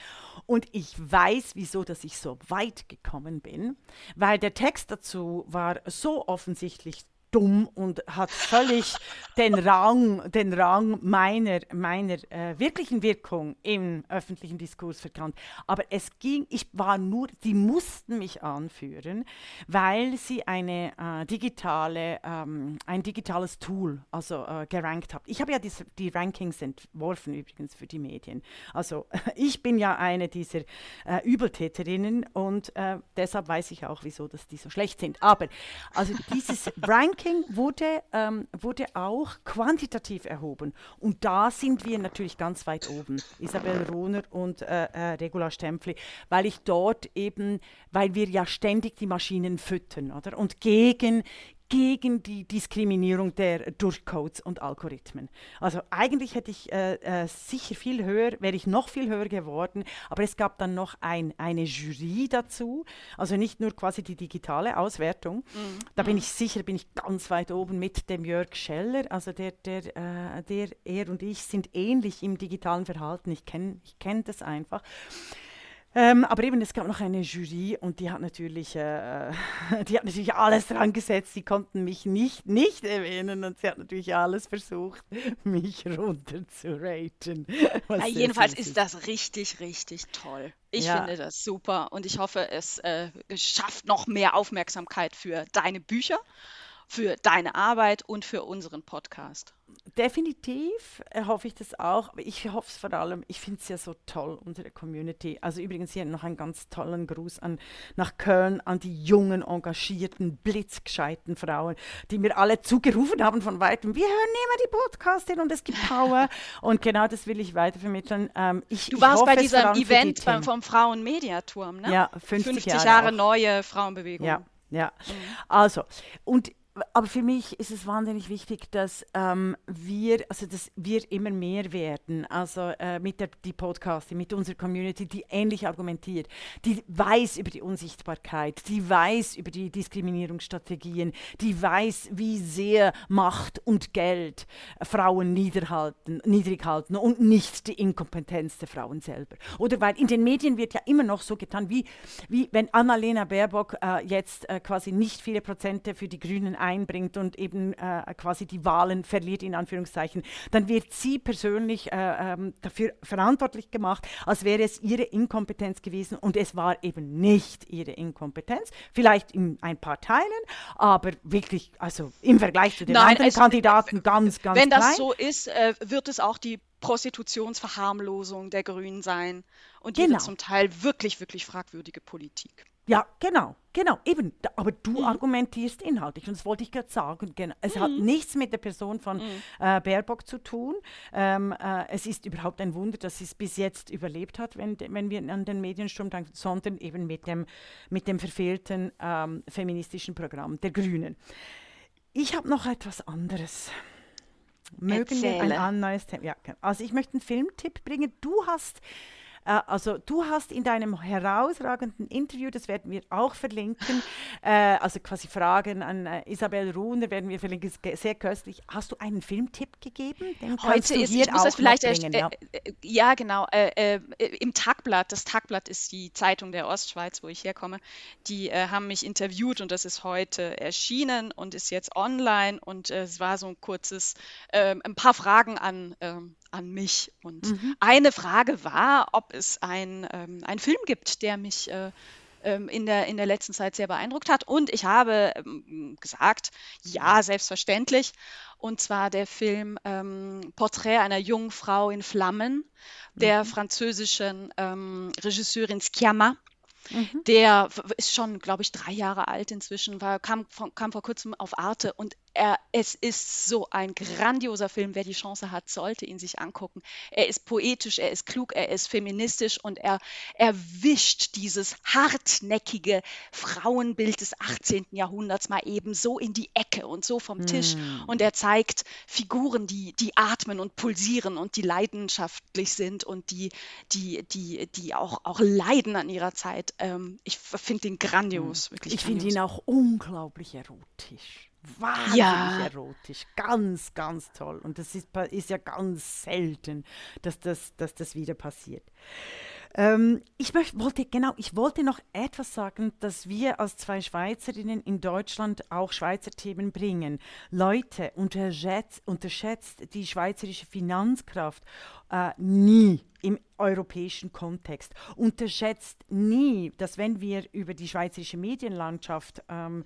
Und ich weiß, wieso, dass ich so weit gekommen bin, weil der Text dazu war so offensichtlich dumm und hat völlig den Rang, den Rang meiner, meiner äh, wirklichen Wirkung im öffentlichen Diskurs verkannt. Aber es ging, ich war nur, sie mussten mich anführen, weil sie eine äh, digitale, ähm, ein digitales Tool, also äh, gerankt haben. Ich habe ja die, die Rankings entworfen übrigens für die Medien. Also *laughs* ich bin ja eine dieser äh, Übeltäterinnen und äh, deshalb weiß ich auch, wieso dass die so schlecht sind. Aber also dieses *laughs* Ranking wurde, ähm, wurde auch quantitativ erhoben. Und da sind wir natürlich ganz weit oben. Isabel Rohner und äh, äh, Regula Stempfli, weil ich dort eben, weil wir ja ständig die Maschinen füttern, oder? Und gegen, gegen die Diskriminierung der durch Codes und Algorithmen. Also eigentlich hätte ich äh, äh, sicher viel höher, wäre ich noch viel höher geworden, aber es gab dann noch ein, eine Jury dazu, also nicht nur quasi die digitale Auswertung. Mhm. Da bin mhm. ich sicher, bin ich ganz weit oben mit dem Jörg Scheller, also der, der, äh, der er und ich sind ähnlich im digitalen Verhalten. Ich kenne ich kenn das einfach. Ähm, aber eben, es gab noch eine Jury und die hat natürlich, äh, *laughs* die hat natürlich alles dran gesetzt. Sie konnten mich nicht, nicht erwähnen und sie hat natürlich alles versucht, *laughs* mich runter zu raten. *laughs* Ja, jedenfalls ist das richtig, richtig toll. Ich ja. finde das super und ich hoffe, es äh, schafft noch mehr Aufmerksamkeit für deine Bücher, für deine Arbeit und für unseren Podcast definitiv hoffe ich das auch, aber ich hoffe es vor allem, ich finde es ja so toll, unsere Community. Also übrigens hier noch einen ganz tollen Gruß an, nach Köln, an die jungen, engagierten, blitzgescheiten Frauen, die mir alle zugerufen haben von weitem, wir hören immer die Podcastin und es gibt Power. *laughs* und genau das will ich weitervermitteln. Ähm, ich, du warst bei diesem Event beim, vom Frauenmediaturm, ne? Ja, 50, 50 Jahre, Jahre neue Frauenbewegung. Ja, ja. Mhm. Also, und aber für mich ist es wahnsinnig wichtig, dass ähm, wir, also dass wir immer mehr werden, also äh, mit der die Podcasting, mit unserer Community, die ähnlich argumentiert, die weiß über die Unsichtbarkeit, die weiß über die Diskriminierungsstrategien, die weiß, wie sehr Macht und Geld Frauen niederhalten, niedrig halten und nicht die Inkompetenz der Frauen selber. Oder weil in den Medien wird ja immer noch so getan, wie, wie wenn Annalena Baerbock äh, jetzt äh, quasi nicht viele Prozente für die Grünen einbringt und eben äh, quasi die Wahlen verliert, in Anführungszeichen, dann wird sie persönlich äh, ähm, dafür verantwortlich gemacht, als wäre es ihre Inkompetenz gewesen. Und es war eben nicht ihre Inkompetenz, vielleicht in ein paar Teilen, aber wirklich, also im Vergleich zu den Nein, anderen es, Kandidaten ganz, ganz Wenn klein. das so ist, äh, wird es auch die Prostitutionsverharmlosung der Grünen sein und genau. zum Teil wirklich, wirklich fragwürdige Politik. Ja, genau, genau, eben. Aber du mhm. argumentierst inhaltlich und das wollte ich gerade sagen. Genau. Es mhm. hat nichts mit der Person von mhm. äh, Baerbock zu tun. Ähm, äh, es ist überhaupt ein Wunder, dass sie es bis jetzt überlebt hat, wenn, wenn wir an den Mediensturm denken, sondern eben mit dem, mit dem verfehlten ähm, feministischen Programm der Grünen. Ich habe noch etwas anderes. Mögen Erzähle. wir ein neues Thema? Ja, genau. also ich möchte einen Filmtipp bringen. Du hast äh, also du hast in deinem herausragenden Interview, das werden wir auch verlinken, *laughs* äh, also quasi Fragen an äh, Isabel Ruhner werden wir verlinken, ist sehr köstlich. Hast du einen Filmtipp gegeben? Den Heute ist, ich muss das vielleicht, bringen, ja. Äh, ja. genau, äh, im Tagblatt, das Tagblatt ist die Zeitung der Ostschweiz, wo ich herkomme, die haben mich interviewt und das ist heute erschienen und ist jetzt online und es war so ein kurzes, ähm, ein paar Fragen an ähm, an mich. Und mhm. eine Frage war, ob es ein, ähm, einen Film gibt, der mich äh, ähm, in, der, in der letzten Zeit sehr beeindruckt hat. Und ich habe ähm, gesagt, ja, selbstverständlich. Und zwar der Film ähm, Porträt einer jungen Frau in Flammen der mhm. französischen ähm, Regisseurin Sciamma. Mhm. Der ist schon, glaube ich, drei Jahre alt inzwischen, war, kam, kam vor kurzem auf Arte und er, es ist so ein grandioser Film. Wer die Chance hat, sollte ihn sich angucken. Er ist poetisch, er ist klug, er ist feministisch und er erwischt dieses hartnäckige Frauenbild des 18. Jahrhunderts mal eben so in die Ecke und so vom Tisch. Mm. Und er zeigt Figuren, die, die atmen und pulsieren und die leidenschaftlich sind und die, die, die, die auch, auch leiden an ihrer Zeit. Ähm, ich finde ihn grandios, wirklich. Ich finde ihn auch unglaublich erotisch. Wahnsinnig ja. erotisch, ganz, ganz toll. Und das ist, ist ja ganz selten, dass das, dass das wieder passiert. Ähm, ich möchte, wollte, genau, ich wollte noch etwas sagen, dass wir als zwei Schweizerinnen in Deutschland auch Schweizer Themen bringen. Leute, unterschätzt, unterschätzt die schweizerische Finanzkraft äh, nie im europäischen Kontext. Unterschätzt nie, dass wenn wir über die schweizerische Medienlandschaft ähm,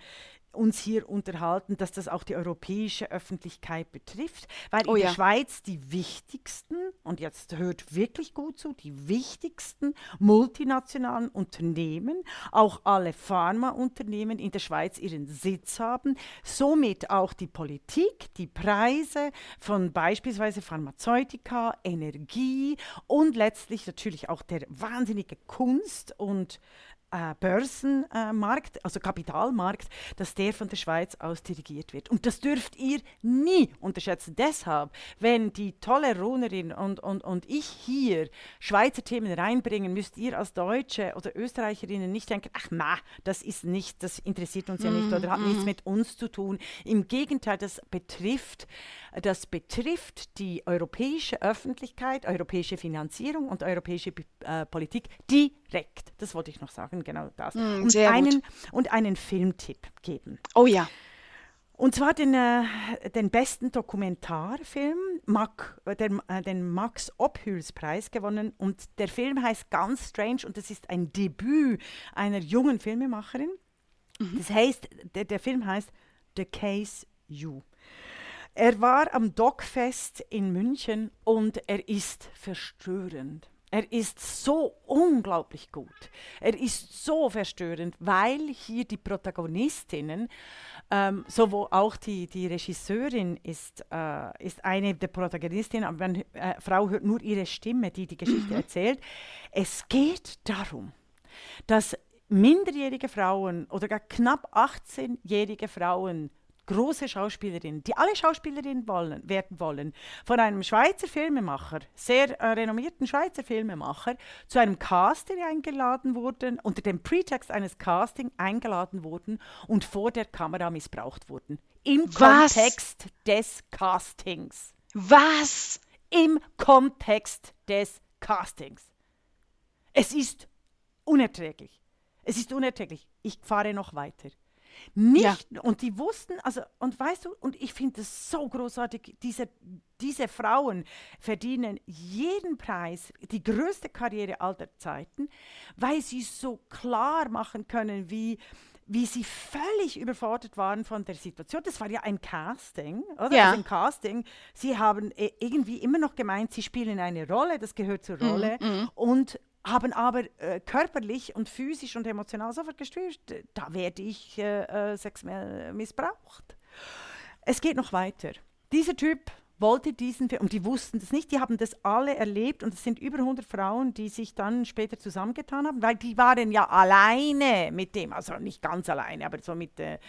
uns hier unterhalten, dass das auch die europäische Öffentlichkeit betrifft, weil oh in ja. der Schweiz die wichtigsten, und jetzt hört wirklich gut zu, die wichtigsten multinationalen Unternehmen, auch alle Pharmaunternehmen in der Schweiz ihren Sitz haben, somit auch die Politik, die Preise von beispielsweise Pharmazeutika, Energie und letztlich natürlich auch der wahnsinnige Kunst und äh, Börsenmarkt, also Kapitalmarkt, dass der von der Schweiz aus dirigiert wird. Und das dürft ihr nie unterschätzen. Deshalb, wenn die tolle Runerin und, und, und ich hier Schweizer Themen reinbringen, müsst ihr als Deutsche oder Österreicherinnen nicht denken, ach ma, das ist nicht, das interessiert uns ja nicht oder hat nichts mhm. mit uns zu tun. Im Gegenteil, das betrifft, das betrifft die europäische Öffentlichkeit, europäische Finanzierung und europäische äh, Politik direkt. Das wollte ich noch sagen genau das. Mm, und, einen, und einen Filmtipp geben. Oh ja. Und zwar den, äh, den besten Dokumentarfilm, Mac, äh, der, äh, den Max Ophüls-Preis gewonnen. Und der Film heißt Ganz Strange und es ist ein Debüt einer jungen Filmemacherin. Mhm. Das heißt, der, der Film heißt The Case You. Er war am Dogfest in München und er ist verstörend. Er ist so unglaublich gut. Er ist so verstörend, weil hier die Protagonistinnen, ähm, sowohl auch die, die Regisseurin ist, äh, ist eine der Protagonistinnen, aber eine äh, Frau hört nur ihre Stimme, die die Geschichte mhm. erzählt. Es geht darum, dass minderjährige Frauen oder gar knapp 18-jährige Frauen große Schauspielerinnen, die alle Schauspielerinnen wollen, werden wollen, von einem Schweizer Filmemacher, sehr äh, renommierten Schweizer Filmemacher, zu einem Casting eingeladen wurden, unter dem Pretext eines Casting eingeladen wurden und vor der Kamera missbraucht wurden. Im Was? Kontext des Castings. Was? Im Kontext des Castings. Es ist unerträglich. Es ist unerträglich. Ich fahre noch weiter. Nicht, ja. und die wussten, also, und weißt du, und ich finde es so großartig, diese, diese Frauen verdienen jeden Preis, die größte Karriere aller Zeiten, weil sie so klar machen können, wie, wie sie völlig überfordert waren von der Situation. Das war ja ein Casting, oder? Ja. Also ein Casting. Sie haben äh, irgendwie immer noch gemeint, sie spielen eine Rolle, das gehört zur mhm, Rolle. Mm, Und haben aber äh, körperlich und physisch und emotional sofort gestört, da werde ich äh, äh, sexuell missbraucht. Es geht noch weiter. Dieser Typ wollte diesen Film, und die wussten das nicht, die haben das alle erlebt und es sind über 100 Frauen, die sich dann später zusammengetan haben, weil die waren ja alleine mit dem, also nicht ganz alleine, aber so mit, äh,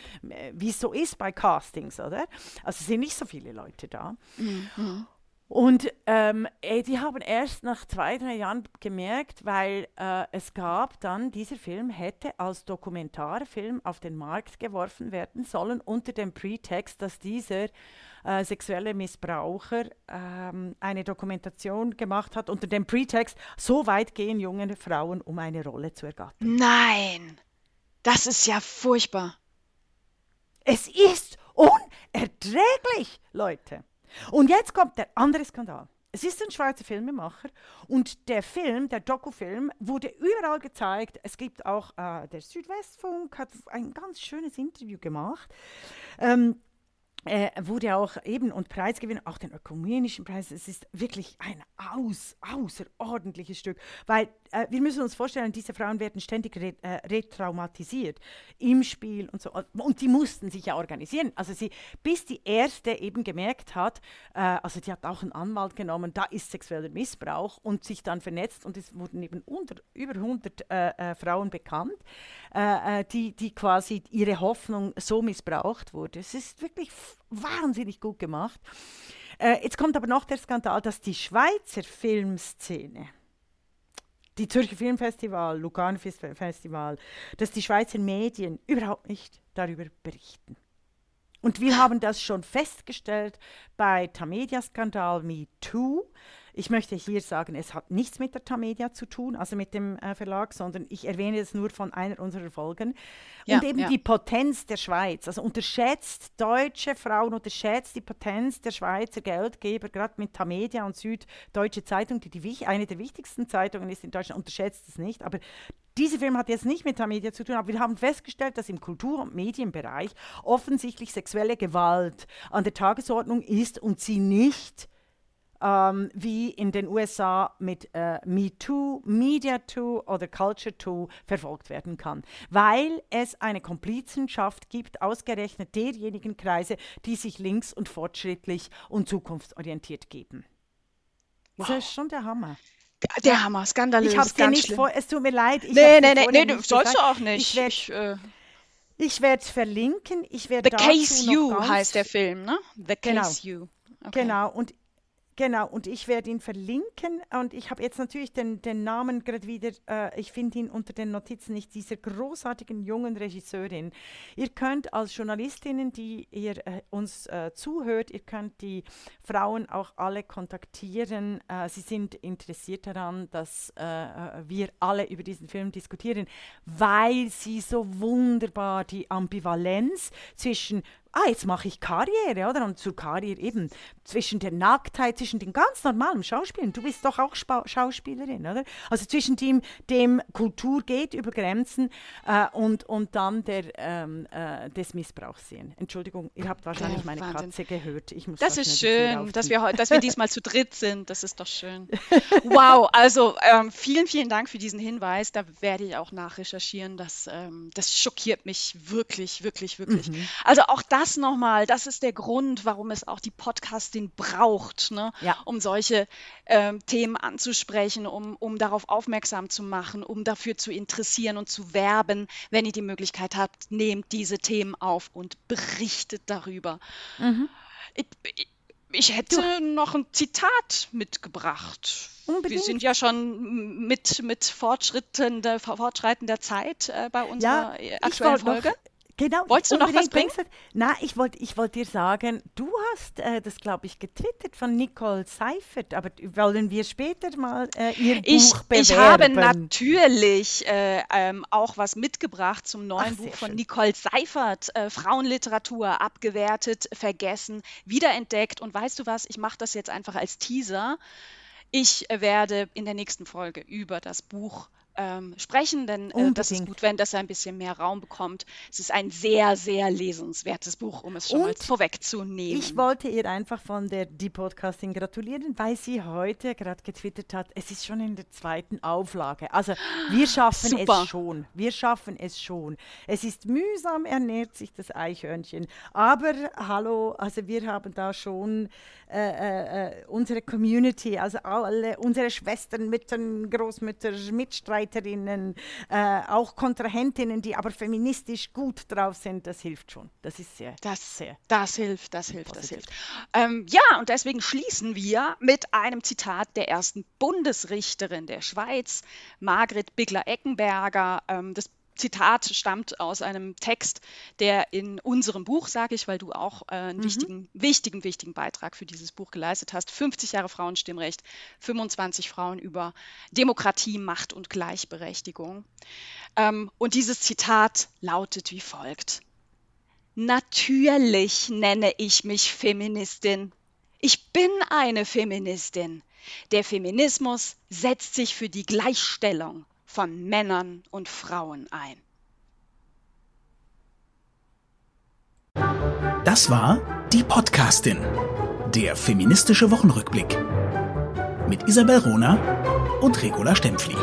wie es so ist bei Castings, oder? Also sind nicht so viele Leute da. Mhm. Und ähm, äh, die haben erst nach zwei, drei Jahren gemerkt, weil äh, es gab dann, dieser Film hätte als Dokumentarfilm auf den Markt geworfen werden sollen, unter dem Pretext, dass dieser äh, sexuelle Missbraucher ähm, eine Dokumentation gemacht hat, unter dem Pretext, so weit gehen junge Frauen, um eine Rolle zu ergattern. Nein, das ist ja furchtbar. Es ist unerträglich, Leute. Und jetzt kommt der andere Skandal. Es ist ein Schweizer Filmemacher und der Film, der Dokufilm, wurde überall gezeigt. Es gibt auch, äh, der Südwestfunk hat ein ganz schönes Interview gemacht. Ähm, äh, wurde auch eben und Preisgewinner, auch den ökumenischen Preis. Es ist wirklich ein aus, außerordentliches Stück, weil äh, wir müssen uns vorstellen, diese Frauen werden ständig re, äh, retraumatisiert im Spiel und so. Und die mussten sich ja organisieren. Also sie, bis die erste eben gemerkt hat, äh, also die hat auch einen Anwalt genommen, da ist sexueller Missbrauch und sich dann vernetzt und es wurden eben unter, über 100 äh, äh, Frauen bekannt, die, die quasi ihre Hoffnung so missbraucht wurde. Es ist wirklich wahnsinnig gut gemacht. Äh, jetzt kommt aber noch der Skandal, dass die Schweizer Filmszene, die Zürcher Filmfestival, Lugano Festival, dass die Schweizer Medien überhaupt nicht darüber berichten. Und wir haben das schon festgestellt bei Tamedia-Skandal Me Too. Ich möchte hier sagen, es hat nichts mit der Tamedia zu tun, also mit dem äh, Verlag, sondern ich erwähne es nur von einer unserer Folgen. Ja, und eben ja. die Potenz der Schweiz. Also unterschätzt deutsche Frauen, unterschätzt die Potenz der Schweizer Geldgeber, gerade mit Tamedia und Süddeutsche Zeitung, die, die eine der wichtigsten Zeitungen ist in Deutschland, unterschätzt es nicht. Aber diese Film hat jetzt nicht mit Tamedia zu tun, aber wir haben festgestellt, dass im Kultur- und Medienbereich offensichtlich sexuelle Gewalt an der Tagesordnung ist und sie nicht ähm, wie in den USA mit äh, MeToo, MediaToo oder CultureToo verfolgt werden kann, weil es eine Komplizenschaft gibt, ausgerechnet derjenigen Kreise, die sich links und fortschrittlich und zukunftsorientiert geben. Wow. Das ist schon der Hammer. Der Hammer, skandalös. Ich habe dir nicht schlimm. vor, es tut mir leid. Ich nee, nee, nee, nee, du sollst du auch nicht. Ich werde äh, werd es verlinken. Ich The Case You heißt der Film, ne? The Case genau. You. Okay. Genau, und Genau, und ich werde ihn verlinken. Und ich habe jetzt natürlich den, den Namen gerade wieder, äh, ich finde ihn unter den Notizen nicht, dieser großartigen jungen Regisseurin. Ihr könnt als Journalistinnen, die ihr äh, uns äh, zuhört, ihr könnt die Frauen auch alle kontaktieren. Äh, sie sind interessiert daran, dass äh, äh, wir alle über diesen Film diskutieren, weil sie so wunderbar die Ambivalenz zwischen ah, jetzt mache ich Karriere, oder? Und zur Karriere eben zwischen der Nacktheit, zwischen den ganz normalen Schauspielern. Du bist doch auch Spa Schauspielerin, oder? Also zwischen dem, dem Kultur geht über Grenzen äh, und, und dann der, ähm, äh, des Missbrauchs sehen. Entschuldigung, ihr habt wahrscheinlich meine Wahnsinn. Katze gehört. Ich muss das ist schön, dass wir, dass wir diesmal zu dritt sind. Das ist doch schön. *laughs* Wow, also ähm, vielen, vielen Dank für diesen Hinweis. Da werde ich auch nachrecherchieren. Das, ähm, das schockiert mich wirklich, wirklich, wirklich. Mhm. Also auch da das nochmal, das ist der Grund, warum es auch die Podcasting braucht, ne? Ja. um solche ähm, Themen anzusprechen, um, um darauf aufmerksam zu machen, um dafür zu interessieren und zu werben. Wenn ihr die Möglichkeit habt, nehmt diese Themen auf und berichtet darüber. Mhm. Ich, ich, ich hätte noch ein Zitat mitgebracht. Unbedingt. Wir sind ja schon mit, mit fortschreitender, fortschreitender Zeit äh, bei unserer ja, aktuellen Folge. Noch, Genau. Wolltest du noch was bringen? Nein, ich wollte ich wollt dir sagen, du hast äh, das, glaube ich, getwittert von Nicole Seifert, aber wollen wir später mal äh, ihr ich, Buch bewerben? Ich habe natürlich äh, ähm, auch was mitgebracht zum neuen Ach, Buch von schön. Nicole Seifert, äh, Frauenliteratur, abgewertet, vergessen, wiederentdeckt. Und weißt du was, ich mache das jetzt einfach als Teaser. Ich werde in der nächsten Folge über das Buch ähm, sprechen, denn äh, das ist gut, wenn das ein bisschen mehr Raum bekommt. Es ist ein sehr, sehr lesenswertes Buch, um es schon Und mal vorwegzunehmen. Ich wollte ihr einfach von der Die Podcasting gratulieren, weil sie heute gerade getwittert hat, es ist schon in der zweiten Auflage. Also wir *gasps* schaffen Super. es schon. Wir schaffen es schon. Es ist mühsam, ernährt sich das Eichhörnchen. Aber hallo, also wir haben da schon äh, äh, äh unsere Community, also alle unsere Schwestern, Müttern, Großmütter, Mitstreiter, Mitstreiterinnen, äh, auch Kontrahentinnen, die aber feministisch gut drauf sind, das hilft schon. Das ist sehr, das, sehr. Das hilft, das hilft, positiv. das hilft. Ähm, ja, und deswegen schließen wir mit einem Zitat der ersten Bundesrichterin der Schweiz, Margret Bigler-Eckenberger. Ähm, das Zitat stammt aus einem Text, der in unserem Buch, sage ich, weil du auch äh, einen mhm. wichtigen, wichtigen, wichtigen Beitrag für dieses Buch geleistet hast. 50 Jahre Frauenstimmrecht, 25 Frauen über Demokratie, Macht und Gleichberechtigung. Ähm, und dieses Zitat lautet wie folgt. Natürlich nenne ich mich Feministin. Ich bin eine Feministin. Der Feminismus setzt sich für die Gleichstellung von Männern und Frauen ein. Das war die Podcastin, der feministische Wochenrückblick mit Isabel Rona und Regula Stempfli.